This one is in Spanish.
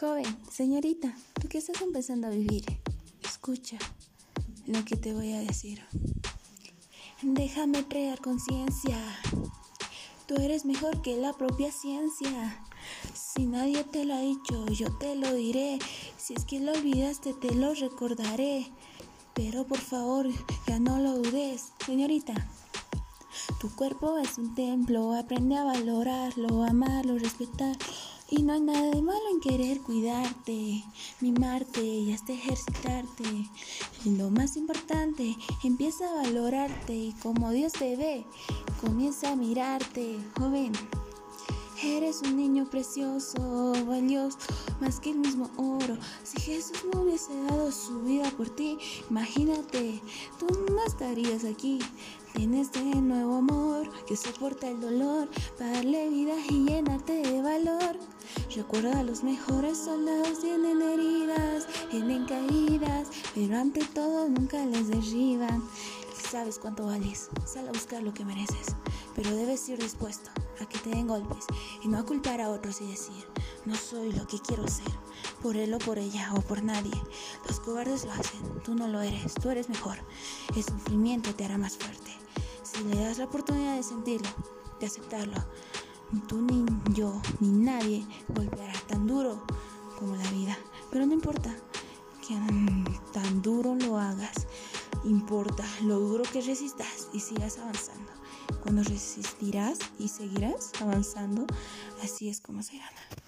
Joven, señorita, ¿tú qué estás empezando a vivir? Escucha lo que te voy a decir. Déjame crear conciencia. Tú eres mejor que la propia ciencia. Si nadie te lo ha dicho, yo te lo diré. Si es que lo olvidaste, te lo recordaré. Pero por favor, ya no lo dudes, señorita. Tu cuerpo es un templo, aprende a valorarlo, amarlo, respetar. Y no hay nada de malo en querer cuidarte, mimarte y hasta ejercitarte. Y lo más importante, empieza a valorarte y como Dios te ve, comienza a mirarte, joven. Eres un niño precioso, valioso, más que el mismo oro. Si Jesús no hubiese dado su vida por ti, imagínate, tú no estarías aquí. Tienes este nuevo amor que soporta el dolor, darle vida y llenarte de valor. Recuerda, los mejores soldados tienen heridas, tienen caídas, pero ante todo nunca les derriban. Sabes cuánto vales, sal a buscar lo que mereces, pero debes ir dispuesto a que te den golpes y no a culpar a otros y decir, no soy lo que quiero ser, por él o por ella o por nadie. Los cobardes lo hacen, tú no lo eres, tú eres mejor. El sufrimiento te hará más fuerte. Si le das la oportunidad de sentirlo, de aceptarlo, ni tú ni yo ni nadie golpeará tan duro como la vida. Pero no importa que tan duro lo hagas, importa lo duro que resistas y sigas avanzando. Cuando resistirás y seguirás avanzando, así es como se gana.